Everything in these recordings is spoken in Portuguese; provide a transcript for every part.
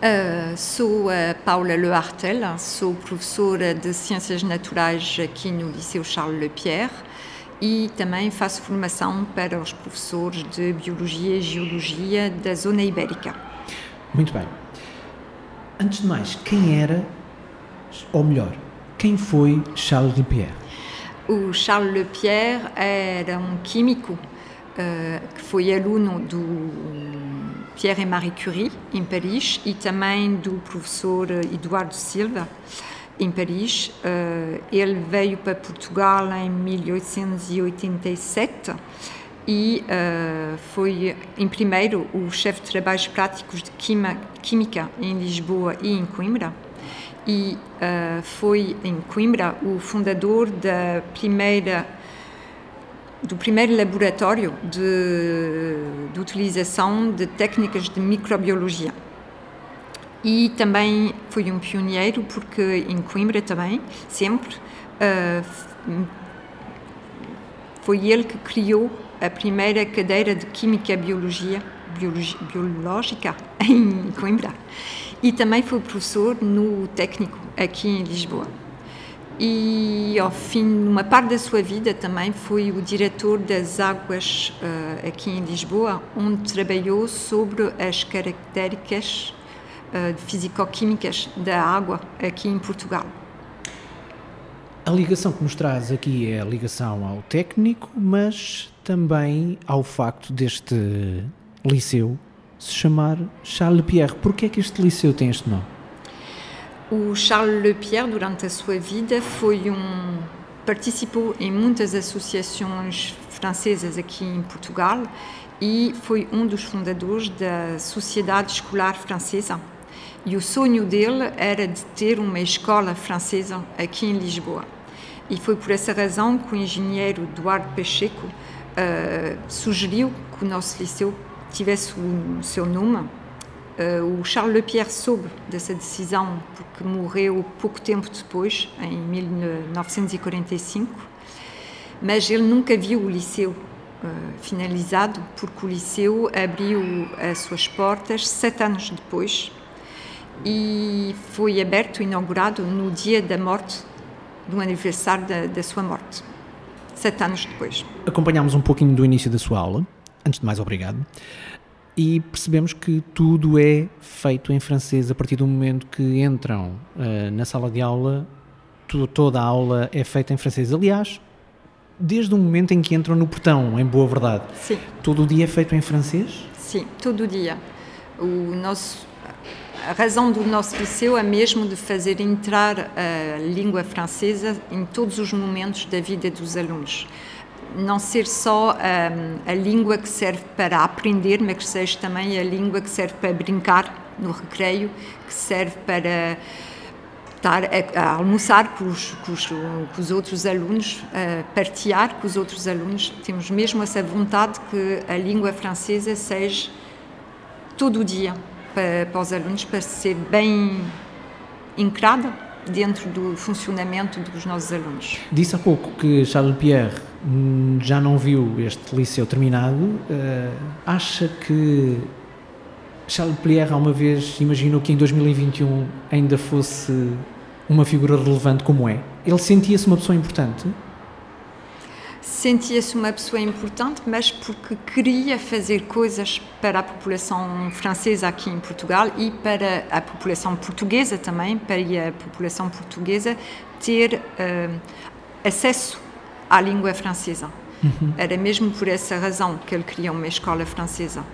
Uh, sou a Paula Lehartel, sou professora de Ciências Naturais aqui no Liceu Charles Lepierre e também faço formação para os professores de Biologia e Geologia da Zona Ibérica. Muito bem. Antes de mais, quem era, ou melhor, quem foi Charles Lepierre? O Charles Lepierre era um químico uh, que foi aluno do Pierre e Marie Curie, em Paris, e também do professor Eduardo Silva, em Paris. Uh, ele veio para Portugal em 1887 e uh, foi, em primeiro, o chefe de trabalhos práticos de Química em Lisboa e em Coimbra. E uh, foi em Coimbra o fundador da primeira do primeiro laboratório de, de utilização de técnicas de microbiologia. E também foi um pioneiro, porque em Coimbra também, sempre, uh, foi ele que criou a primeira cadeira de Química Biologia Biológica em Coimbra. E também foi professor no técnico aqui em Lisboa e ao fim, uma parte da sua vida também foi o diretor das águas uh, aqui em Lisboa, onde trabalhou sobre as características uh, físico-químicas da água aqui em Portugal. A ligação que nos traz aqui é a ligação ao técnico, mas também ao facto deste liceu se chamar Charles Pierre. Porquê é que este liceu tem este nome? O Charles Lepierre, durante a sua vida, foi um participou em muitas associações francesas aqui em Portugal e foi um dos fundadores da Sociedade Escolar Francesa. E o sonho dele era de ter uma escola francesa aqui em Lisboa. E foi por essa razão que o engenheiro Eduardo Pacheco uh, sugeriu que o nosso liceu tivesse o seu nome o Charles Lepierre soube dessa decisão porque morreu pouco tempo depois, em 1945, mas ele nunca viu o liceu uh, finalizado porque o liceu abriu as suas portas sete anos depois e foi aberto, inaugurado no dia da morte, do aniversário da, da sua morte, sete anos depois. Acompanhámos um pouquinho do início da sua aula. Antes de mais, obrigado e percebemos que tudo é feito em francês a partir do momento que entram uh, na sala de aula, toda a aula é feita em francês. Aliás, desde o momento em que entram no portão, em boa verdade. Sim. Todo o dia é feito em francês? Sim, todo o dia. O nosso, a razão do nosso liceu é mesmo de fazer entrar a língua francesa em todos os momentos da vida dos alunos não ser só um, a língua que serve para aprender, mas que seja também a língua que serve para brincar no recreio, que serve para estar a, a almoçar com os, com, os, com os, outros alunos, a partilhar com os outros alunos. Temos mesmo essa vontade que a língua francesa seja todo o dia para, para os alunos, para ser bem encarada dentro do funcionamento dos nossos alunos. Disse há pouco que Charles Pierre já não viu este liceu terminado. Uh, acha que Charles Pierre, uma vez, imaginou que em 2021 ainda fosse uma figura relevante como é? Ele sentia-se uma pessoa importante? Sentia-se uma pessoa importante, mas porque queria fazer coisas para a população francesa aqui em Portugal e para a população portuguesa também, para a população portuguesa ter uh, acesso à língua francesa. Uhum. Era mesmo por essa razão que ele queria uma escola francesa.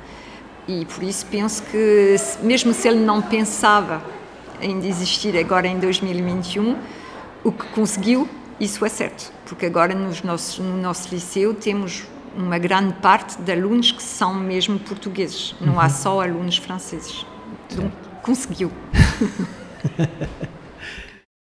E por isso penso que, mesmo se ele não pensava em desistir agora em 2021, o que conseguiu isso é certo, porque agora nos nossos, no nosso liceu temos uma grande parte de alunos que são mesmo portugueses, não uhum. há só alunos franceses. Então, conseguiu.